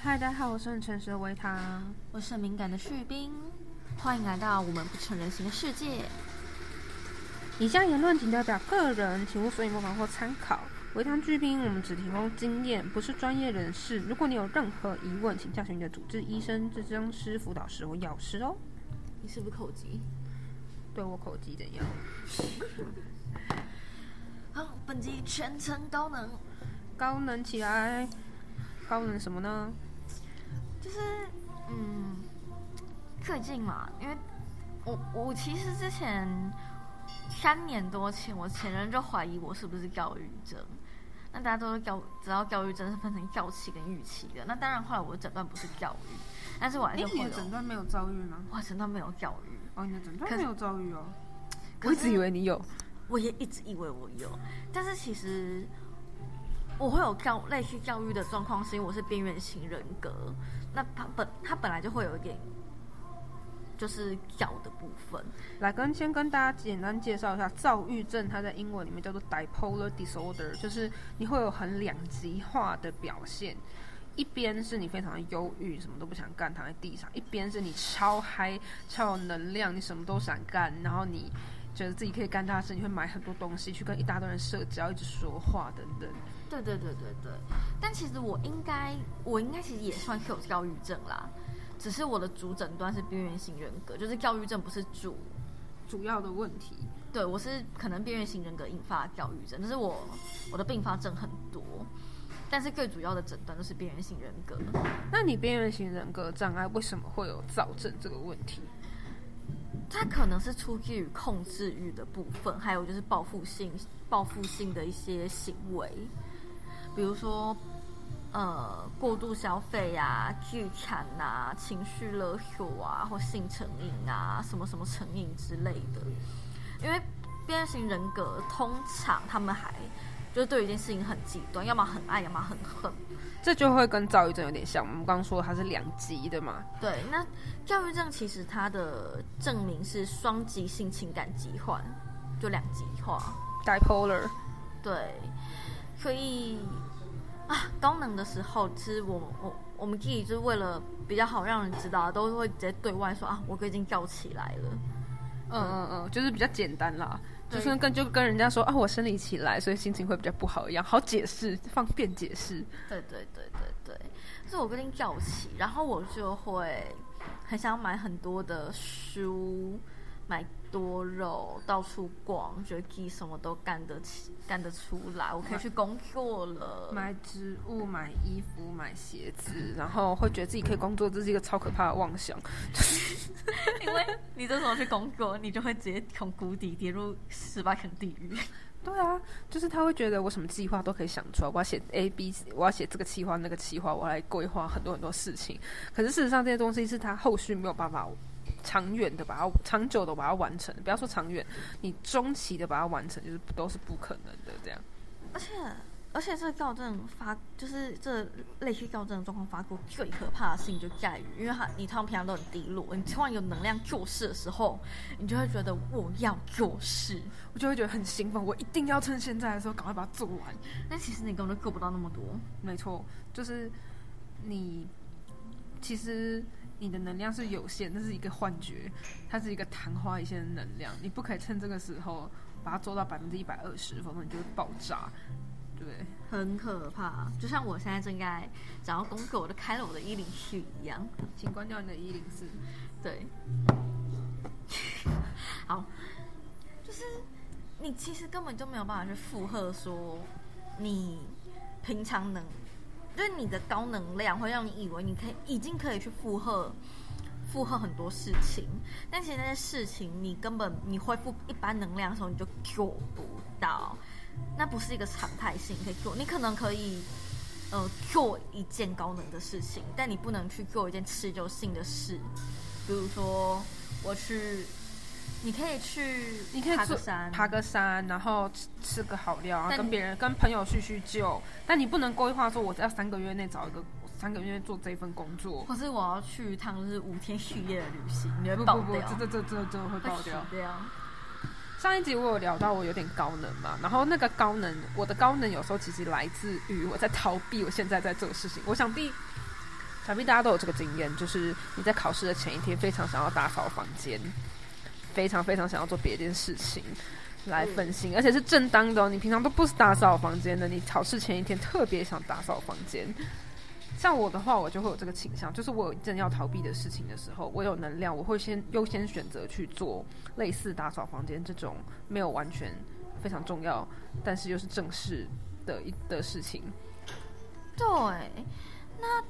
嗨，大家好，我是很诚实的维塔。我是很敏感的旭兵，欢迎来到我们不成人形的世界。以下言论仅代表个人，请勿随意模仿或参考。维他巨兵，我们只提供经验，不是专业人士。如果你有任何疑问，请教询你的主治医生、智商师、辅导师或药师哦。你是不是口疾？对我口疾怎样？好，本集全程高能，高能起来！高能什么呢？就是嗯，最近嘛，因为我我其实之前三年多前，我前任就怀疑我是不是躁郁症。那大家都是躁，知道躁郁症是分成躁期跟郁期的。那当然，后来我的诊断不是躁郁，但是我还是会有。你的诊断没有躁郁吗？我诊断没有躁郁。哦，你的诊断没有躁郁哦。我一直以为你有，我也一直以为我有，但是其实我会有教类似教育的状况，是因为我是边缘型人格。那他本他本来就会有一点就是教的部分。来跟先跟大家简单介绍一下，躁郁症它在英文里面叫做 d i p o l a r disorder，就是你会有很两极化的表现。一边是你非常的忧郁，什么都不想干，躺在地上；一边是你超嗨、超有能量，你什么都想干，然后你觉得自己可以干大事，你会买很多东西去跟一大堆人社交，一直说话等等。对对对对对。但其实我应该，我应该其实也算是有躁郁症啦，只是我的主诊断是边缘型人格，就是躁郁症不是主主要的问题。对我是可能边缘型人格引发躁郁症，但是我我的并发症很多。但是最主要的诊断就是边缘型人格。那你边缘型人格障碍为什么会有躁症这个问题？它可能是出自于控制欲的部分，还有就是报复性、报复性的一些行为，比如说呃过度消费啊、聚餐啊、情绪勒索啊，或性成瘾啊、什么什么成瘾之类的。因为边缘型人格通常他们还。就对一件事情很极端，要么很爱，要么很恨，这就会跟躁郁症有点像。我们刚刚说它是两极的嘛。对，那躁郁症其实它的证明是双极性情感疾患，就两极化，bipolar。对，所以啊，高能的时候，其实我我我们自己就是为了比较好让人知道，都会直接对外说啊，我哥已经叫起来了。嗯嗯嗯，就是比较简单啦。就是跟就跟人家说啊，我生理期来，所以心情会比较不好一样，好解释，方便解释。对对对对对，是我跟你叫起，然后我就会很想买很多的书。买多肉，到处逛，觉得自己什么都干得起、干得出来，我可以去工作了。买植物、买衣服、买鞋子，然后会觉得自己可以工作，这是一个超可怕的妄想。因为你这时候去工作，你就会直接从谷底跌入十八层地狱。对啊，就是他会觉得我什么计划都可以想出来，我要写 A、B，我要写这个计划、那个计划，我来规划很多很多事情。可是事实上，这些东西是他后续没有办法。长远的把它，长久的把它完成，不要说长远，你中期的把它完成，就是都是不可能的这样。而且，而且这个躁症发，就是这类似躁症的状况发过最可怕的事情就在于，因为他你他们平常都很低落，你突然有能量做事的时候，你就会觉得我要做事，我就会觉得很兴奋，我一定要趁现在的时候赶快把它做完。但其实你根本就做不到那么多。没错，就是你其实。你的能量是有限，那是一个幻觉，它是一个昙花一现的能量，你不可以趁这个时候把它做到百分之一百二十，否则你就会爆炸，对，很可怕。就像我现在正在想要工作，我就开了我的一零四一样，请关掉你的一零四。对，好，就是你其实根本就没有办法去负荷说你平常能。就是你的高能量会让你以为你可以已经可以去负荷负荷很多事情，但其实那些事情你根本你恢复一般能量的时候你就做不到，那不是一个常态性可以做。你可能可以呃做一件高能的事情，但你不能去做一件持久性的事，比如说我去。你可以去，你可以爬个山，爬个山，然后吃吃个好料啊，跟别人、跟朋友叙叙旧。但你不能规划说，我要三个月内找一个，三个月内做这份工作。或是我要去一趟就是五天续夜的旅行，你会爆掉。这这这这这会爆掉。上一集我有聊到我有点高能嘛，然后那个高能，我的高能有时候其实来自于我在逃避我现在在做的事情。我想必想必大家都有这个经验，就是你在考试的前一天非常想要打扫房间，非常非常想要做别件事情来分心，而且是正当的、你平常都不是打扫房间的，你考试前一天特别想打扫房间。像我的话，我就会有这个倾向，就是我有正要逃避的事情的时候，我有能量，我会先优先选择去做类似打扫房间这种没有完全非常重要，但是又是正式的一的事情。对，那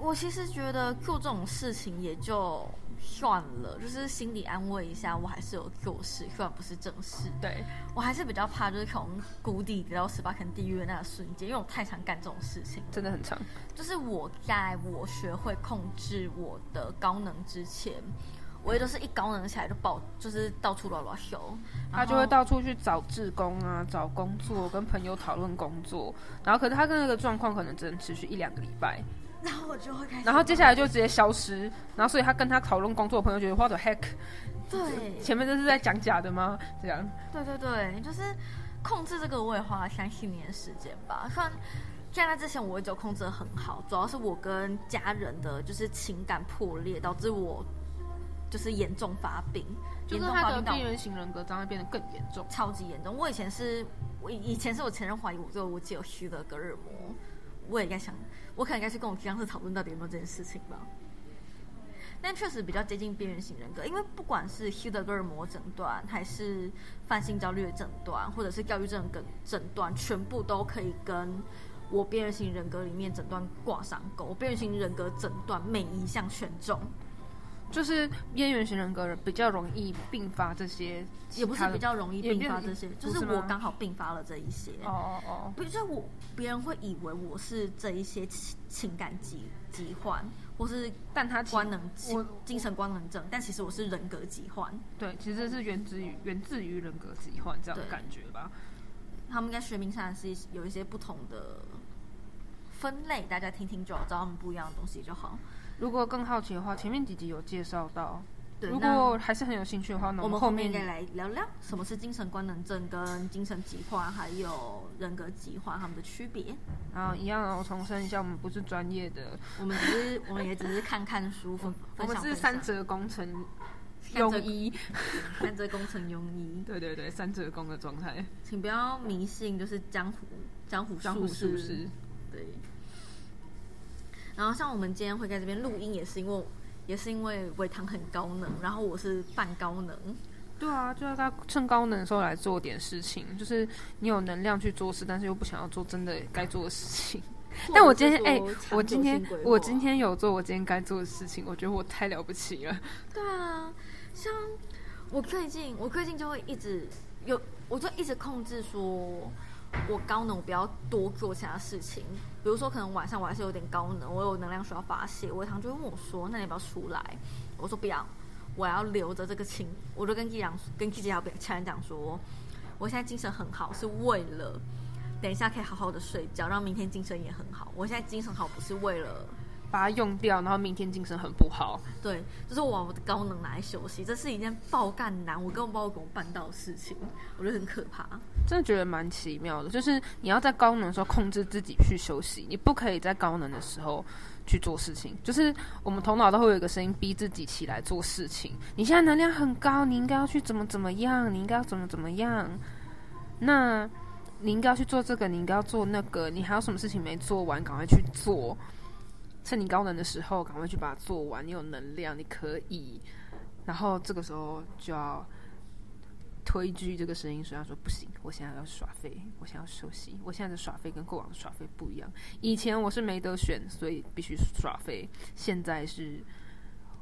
我其实觉得做这种事情也就算了，就是心里安慰一下，我还是有做事，虽然不是正事。对我还是比较怕，就是从谷底跌到十八层地狱的那个瞬间，因为我太常干这种事情。真的很长。就是我在我学会控制我的高能之前，我也都是一高能起来就爆，就是到处乱乱修。他就会到处去找志工啊，找工作，跟朋友讨论工作。然后，可是他跟那个状况可能只能持续一两个礼拜，然后我就会开始，然后接下来就直接消失。然后，所以他跟他讨论工作的朋友觉得 What the heck？对前面这是在讲假的吗？这样。对对对，就是控制这个，我也花了三四年的时间吧。虽然在那之前我一直控制的很好，主要是我跟家人的就是情感破裂，导致我就是严重发病，就是他的边缘型人格障碍变得更严重。超级严重。我以前是我以前是我前任怀疑我就我只有虚的格尔摩，我也该想，我可能该去跟我僵尸讨论到底有没有这件事情吧。但确实比较接近边缘型人格，因为不管是希德格尔摩诊断，还是泛性焦虑的诊断，或者是焦虑症诊断，全部都可以跟我边缘型人格里面诊断挂上钩。我边缘型人格诊断每一项全中，就是边缘型人格人比较容易并发这些也不是比较容易并发这些，就是我刚好并发了这一些。哦哦哦，不是我，别人会以为我是这一些情情感疾疾患，或是但他其官能我精神官能症，但其实我是人格疾患。对，其实是源自于源自于人格疾患这样的感觉吧。他们应该学名上是有一些不同的分类，大家听听就好，知道他们不一样的东西就好。如果更好奇的话，前面几集有介绍到。对，如果还是很有兴趣的话，那我们后后面应该来聊聊什么是精神官能症跟精神疾患，还有人格疾患它们的区别。然后一样哦，我重申一下，我们不是专业的，我们只是，我们也只是看看书，分我们是三折工程庸医。三折工程庸医。对对对，三折工的状态，请不要迷信，就是江湖江湖江湖术士。对。然后像我们今天会在这边录音，也是因为也是因为伟堂很高能，然后我是半高能。对啊，就要他趁高能的时候来做点事情，就是你有能量去做事，但是又不想要做真的该做的事情。但我今天哎、我今天我今天有做我今天该做的事情，我觉得我太了不起了。对啊，像我最近我最近就会一直有，我就一直控制说，我高能我不要多做其他事情，比如说可能晚上我还是有点高能，我有能量需要发泄，我堂就会问我说，那你要不要出来？我说不要，我要留着这个情，我就跟季阳跟季姐还有其他人讲说，我现在精神很好，是为了。等一下可以好好的睡觉，让明天精神也很好。我现在精神好不是为了把它用掉，然后明天精神很不好。对，就是我把我的高能拿来休息，这是一件爆干难，我根本不知道我怎么办到的事情，我觉得很可怕。真的觉得蛮奇妙的，就是你要在高能的时候控制自己去休息，你不可以在高能的时候去做事情。就是我们头脑都会有一个声音逼自己起来做事情。你现在能量很高，你应该要去怎么怎么样，你应该要怎么怎么样。那你应该要去做这个，你应该要做那个，你还有什么事情没做完，赶快去做。趁你高能的时候，赶快去把它做完。你有能量，你可以。然后这个时候就要推拒这个声音，说：“他说不行，我现在要耍废，我现在要休息。我现在的耍废跟过往的耍废不一样。以前我是没得选，所以必须耍废。现在是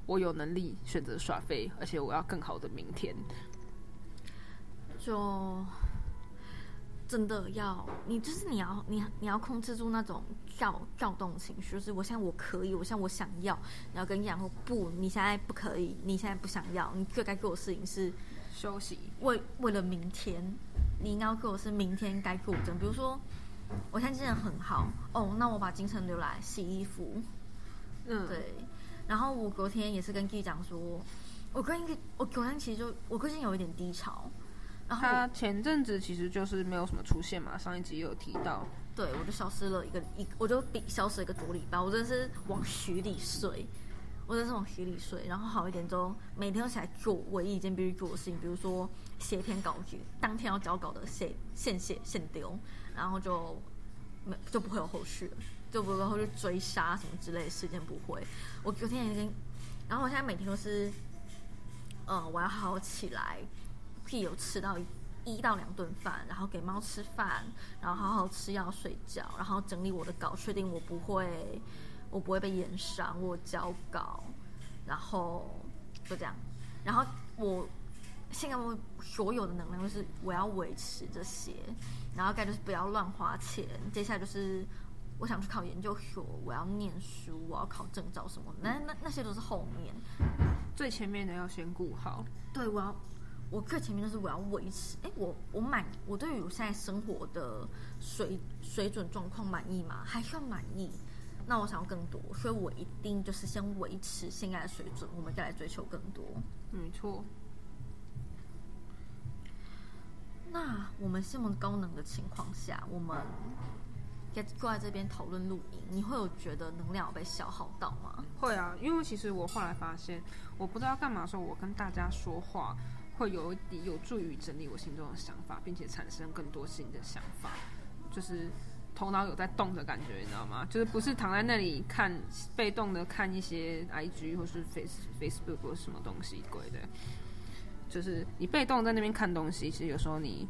我有能力选择耍废，而且我要更好的明天。就真的要你，就是你要你你要控制住那种躁躁动情绪，就是我现在我可以，我现在我想要，你要跟你讲说不，你现在不可以，你现在不想要，你最该做的事情是休息，为为了明天，你应该要做的是明天该做的。比如说，我现在精神很好，哦，那我把精神留来洗衣服，嗯，对。然后我昨天也是跟 G 讲说，我跟一个我昨天其实就我最近有一点低潮，然后他前阵子其实就是没有什么出现嘛，上一集也有提到。对我就消失了一个一，我就比消失了一个多礼拜，我真的是往虚里睡，我真的是往虚里睡，然后好一点之后，每天都起来做唯一一件必须做的事情，比如说写一篇稿子，当天要交稿的写现写现丢，然后就没就不会有后续了，就不会后续追杀什么之类的事件不会。我昨天已经，然后我现在每天都是，呃，我要好好起来，屁有吃到一到两顿饭，然后给猫吃饭，然后好好吃药睡觉，然后整理我的稿，确定我不会我不会被延伤，我交稿，然后就这样，然后我现在我所有的能量就是我要维持这些，然后该就是不要乱花钱，接下来就是我想去考研究所，我要念书，我要考证照什么的，那那那些都是后面。最前面的要先顾好。对，我要我最前面就是我要维持，哎，我我满我对于我现在生活的水水准状况满意吗？还算满意。那我想要更多，所以我一定就是先维持现在的水准，我们再来追求更多。没错。那我们这么高能的情况下，我们在坐在这边讨论录音，你会有觉得能量有被消耗到吗？会啊，因为其实我后来发现，我不知道干嘛的时候，我跟大家说话会有一点有助于整理我心中的想法，并且产生更多新的想法，就是头脑有在动的感觉，你知道吗？就是不是躺在那里看被动的看一些 IG 或是 Face Facebook 或什么东西鬼的，就是你被动在那边看东西，其实有时候你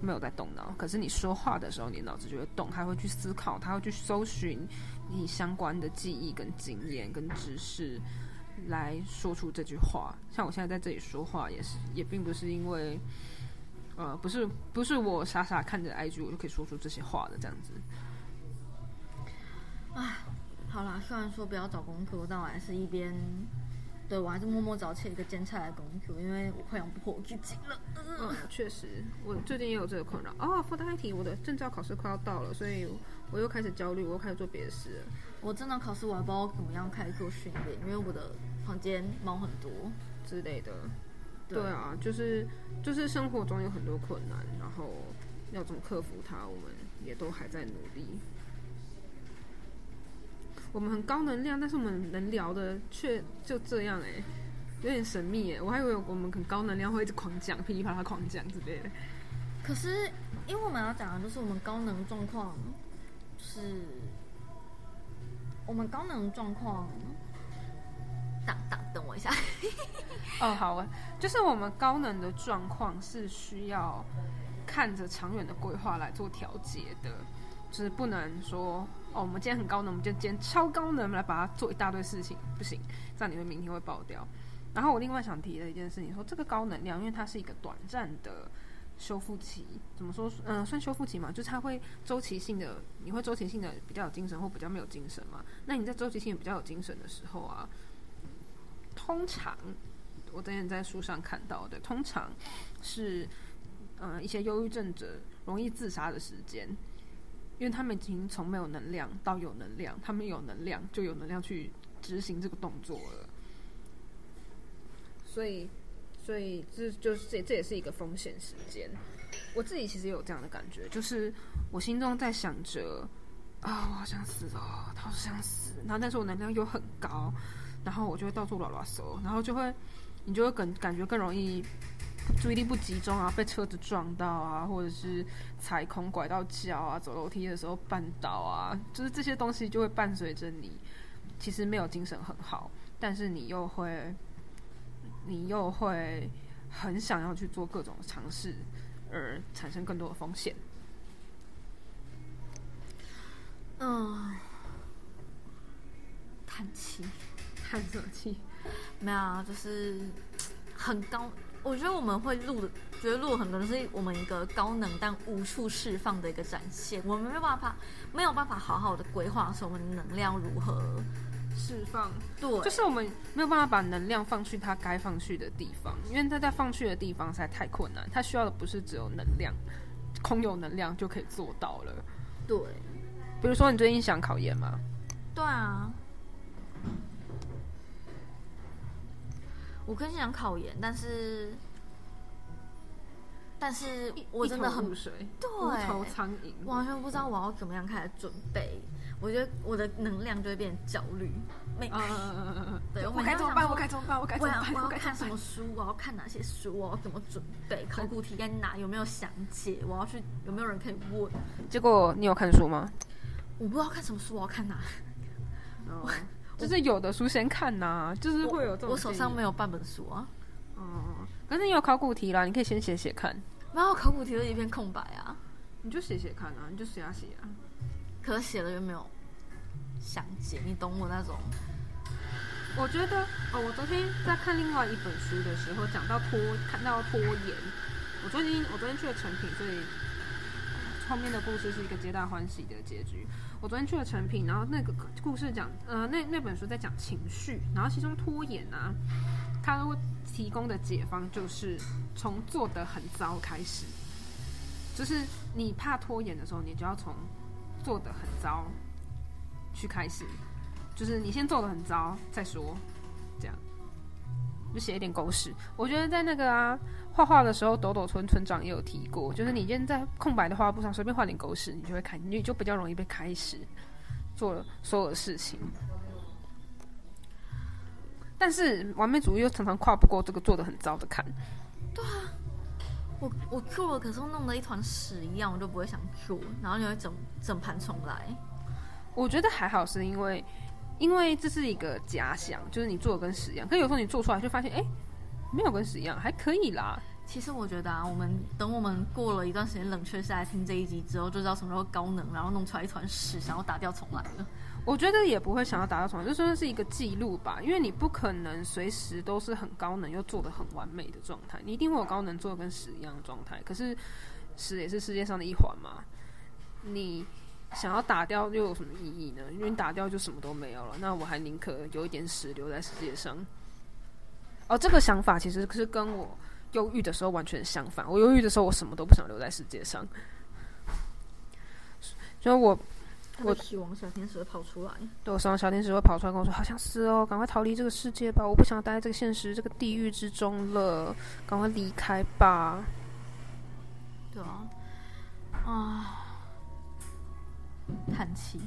没有在动脑，可是你说话的时候，你脑子就会动，它会去思考，它会去搜寻你相关的记忆、跟经验、跟知识，来说出这句话。像我现在在这里说话，也是也并不是因为，呃，不是不是我傻傻看着 IG 我就可以说出这些话的这样子。好啦，虽然说不要找工作，但我还是一边，对我还是默默找起了一个兼差来工作，因为我快养不活我自己了。嗯，确实，我最近也有这个困扰。哦，附带一提，我的证照考试快要到了，所以我又开始焦虑，我又开始做别的事了。我真的考试我还不知道怎么样开始做训练，因为我的房间猫很多。之类的。对啊，就是就是生活中有很多困难，然后要怎么克服它，我们也都还在努力。我们很高能量，但是我们能聊的却就这样哎、有点神秘哎。我还以为我们很高能量会一直狂讲，噼里啪啦狂讲之类的。可是，因为我们要讲的就是我们高能状况，是我们高能状况。等等，等我一下。哦，好啊，就是我们高能的状况是需要看着长远的规划来做调节的，就是不能说哦，我们今天很高能，我们就今天超高能来把它做一大堆事情，不行，这样你会明天会爆掉。然后我另外想提的一件事情说，这个高能量，因为它是一个短暂的修复期，怎么说？嗯、算修复期嘛，就是它会周期性的，你会周期性的比较有精神或比较没有精神嘛。那你在周期性比较有精神的时候啊，通常我之前在书上看到的，通常是呃一些忧郁症者容易自杀的时间，因为他们已经从没有能量到有能量，他们有能量就有能量去执行这个动作了。所以，所以这就是这这也是一个风险时间。我自己其实也有这样的感觉，就是我心中在想着啊，我好想死哦，好想死，然后但是我能量又很高，然后我就会到处乱乱搜，然后就会你就会更感觉更容易注意力不集中啊，被车子撞到啊，或者是踩空拐到脚啊，走楼梯的时候绊倒啊，就是这些东西就会伴随着你，其实没有精神很好，但是你又会你又会很想要去做各种尝试，而产生更多的风险。嗯，叹气。叹什么气？没有啊，就是很高。我觉得我们会录的，觉得录很多，就是我们一个高能但无处释放的一个展现。我们没有办法，没有办法好好的规划说我们的能量如何释放，对，就是我们没有办法把能量放去它该放去的地方，因为它在放去的地方实在太困难。它需要的不是只有能量，空有能量就可以做到了。对，比如说，你最近想考研吗？对啊。我更想考研，但是，但是我真的很对无头苍蝇。完全不知道我要怎么样开始准备。我觉得我的能量就会变焦虑。每嗯嗯嗯嗯嗯，对，我该怎么办？我该怎么办？我该怎么办？我要看什么？书？我要看哪些书？我要怎么准备？考古题在哪？有没有详解？我要去有没有人可以问？结果你有看书吗？我不知道看什么书，我要看哪？哦，就是有的书先看呐，就是会有这种。我手上没有半本书啊，哦，可是你有考古题啦，你可以先写写看，没有考古题的一片空白啊。你就写写看啊，你就写啊写啊。可是写了又没有详解，你懂我那种？我觉得哦，我昨天在看另外一本书的时候，讲到拖，看到拖延。我最近我昨天去了成品，所以后面的故事是一个皆大欢喜的结局。我昨天去了成品，然后那个故事讲，呃，那那本书在讲情绪，然后其中拖延啊，它会提供的解方就是从做的很糟开始，就是你怕拖延的时候，你就要从做的很糟去开始。就是你先做的很糟再说，这样就写一点狗屎。我觉得在那个啊画画的时候，抖抖村村长也有提过，就是你今天在空白的画布上随便画点狗屎，你就会开，你就比较容易被开始做所有的事情。但是完美主义又常常跨不过这个做的很糟的坎。对啊我我做了，可是弄得一团屎一样，我就不会想做，然后你会整整盘重来。我觉得还好，是因为因为这是一个假想，就是你做的跟屎一样，可有时候你做出来就发现，哎、没有跟屎一样，还可以啦。其实我觉得啊，我们等我们过了一段时间冷却下来听这一集之后，就知道什么时候高能，然后弄出来一团屎，想要打掉重来了。我觉得也不会想要打到重来，就算是一个记录吧，因为你不可能随时都是很高能又做的很完美的状态，你一定会有高能做的跟屎一样的状态。可是屎也是世界上的一环嘛，你想要打掉又有什么意义呢？因为你打掉就什么都没有了，那我还宁可有一点屎留在世界上。哦，这个想法其实是跟我忧郁的时候完全相反。我忧郁的时候，我什么都不想留在世界上，所以我我希望小天使会跑出来。对我希望小天使会跑出来跟我说：“好想死哦，赶快逃离这个世界吧！我不想待在这个现实这个地狱之中了，赶快离开吧。对啊，啊，叹气，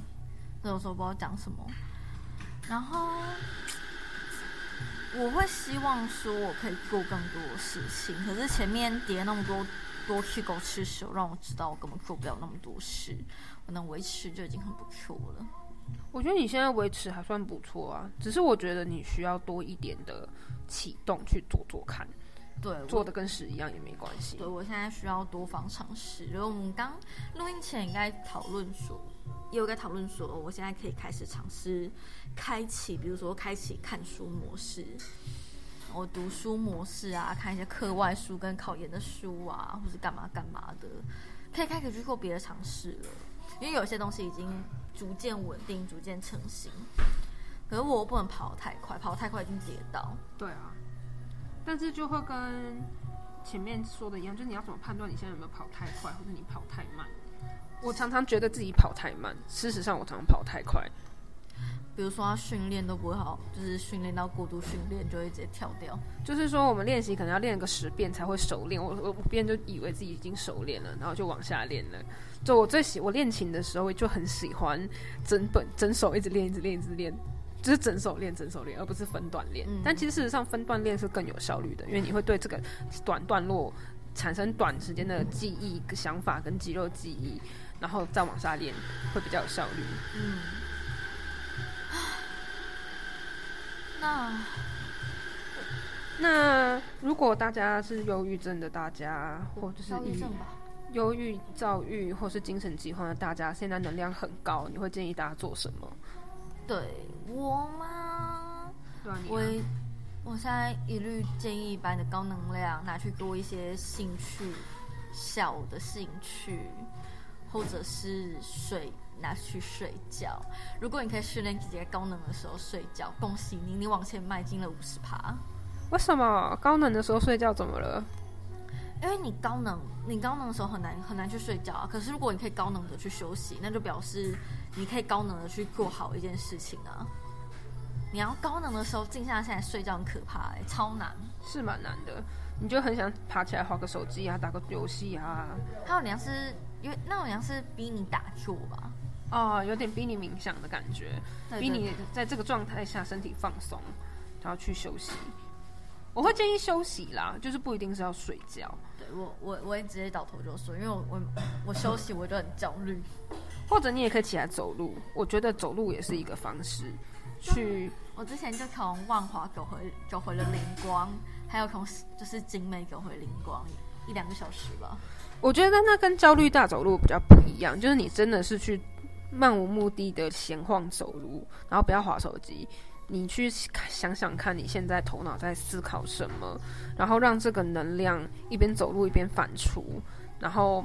这有时候不知道讲什么。然后我会希望说我可以做更多的事情，可是前面叠那么多多去狗吃屎，让我知道我根本做不了那么多事，我能维持就已经很不错了。我觉得你现在维持还算不错啊，只是我觉得你需要多一点的启动去做做看，对，做的跟屎一样也没关系对，。我现在需要多方尝试。然后我们刚录音前应该讨论说，也有在讨论说，我现在可以开始尝试开启，比如说开启看书模式，我读书模式啊，看一些课外书跟考研的书啊，或是干嘛干嘛的，可以开始去做别的尝试了。因为有些东西已经逐渐稳定、逐渐成型，可是我不能跑得太快，跑得太快已经跌倒。对啊，但是就会跟前面说的一样，就是你要怎么判断你现在有没有跑太快，或者你跑太慢。我常常觉得自己跑太慢，事实上我常常跑太快。比如说他训练都不会好，就是训练到过度训练就会直接跳掉。就是说，我们练习可能要练个十遍才会熟练。我我五遍就以为自己已经熟练了，然后就往下练了。就我最喜我练琴的时候，就很喜欢整本整首一直练，一直练，一直练，就是整手练，整手练，而不是分段练。嗯但其实事实上，分段练是更有效率的，因为你会对这个短段落产生短时间的记忆、想法跟肌肉记忆，然后再往下练，会比较有效率。嗯，那那如果大家是忧郁症的，大家或者是抑躁郁症吧，忧郁、躁郁或是精神疾患的大家，现在能量很高，你会建议大家做什么？对我吗？对啊，你我我现在一律建议把你的高能量拿去多一些兴趣小的兴趣，或者是睡拿去睡觉。如果你可以训练自己在高能的时候睡觉，恭喜你，你往前迈进了五十趴。为什么高能的时候睡觉怎么了？因为你高能，你高能的时候很难很难去睡觉啊。可是如果你可以高能的去休息，那就表示你可以高能的去做好一件事情啊。你要高能的时候静下心来睡觉很可怕哎、超难。是蛮难的。你就很想爬起来划个手机啊，打个游戏啊，还有你要是因为那种像是逼你打坐吧，哦，有点逼你冥想的感觉，逼你在这个状态下身体放松，然后去休息。我会建议休息啦，就是不一定是要睡觉，对我我我也直接倒头就睡，因为我我我休息我就很焦虑。或者你也可以起来走路。我觉得走路也是一个方式，去我之前就从万华走回走回了灵光，还有从就是景美走回灵光一两个小时吧。我觉得那跟焦虑大走路比较不一样，就是你真的是去漫无目的的闲晃走路，然后不要划手机，你去想想看你现在头脑在思考什么，然后让这个能量一边走路一边反刍，然后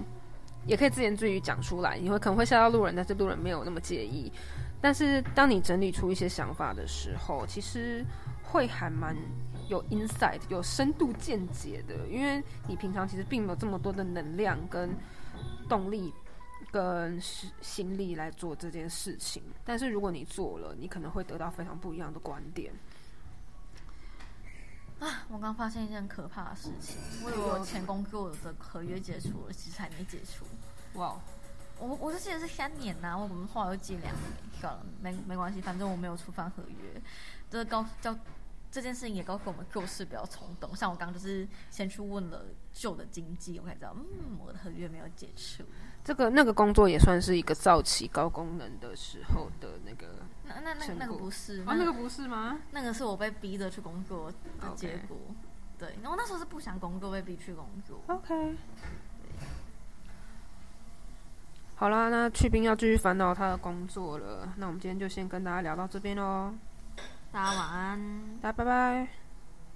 也可以自言自语讲出来，你会可能会吓到路人，但是路人没有那么介意。但是当你整理出一些想法的时候，其实会还蛮有 insight、有深度见解的，因为你平常其实并没有这么多的能量跟动力跟心心力来做这件事情。但是如果你做了，你可能会得到非常不一样的观点。啊，我刚发现一件可怕的事情，我以为我前工作的合约解除了，其实还没解除。哇，我我就记得是三年呐、我们后来又记两年，算了，没没关系，反正我没有触犯合约。这告叫这件事情也告诉我们做事不要冲动。像我刚刚就是先去问了旧的经纪，我才知道，嗯，我的合约没有解除。这个那个工作也算是一个早期高功能的时候的那个那那那个不是，啊，那个不是吗？那个是我被逼着去工作的结果。对，然后那时候是不想工作，被逼去工作。OK。好啦，那去冰要继续烦恼他的工作了。那我们今天就先跟大家聊到这边喽，大家晚安。大家拜拜。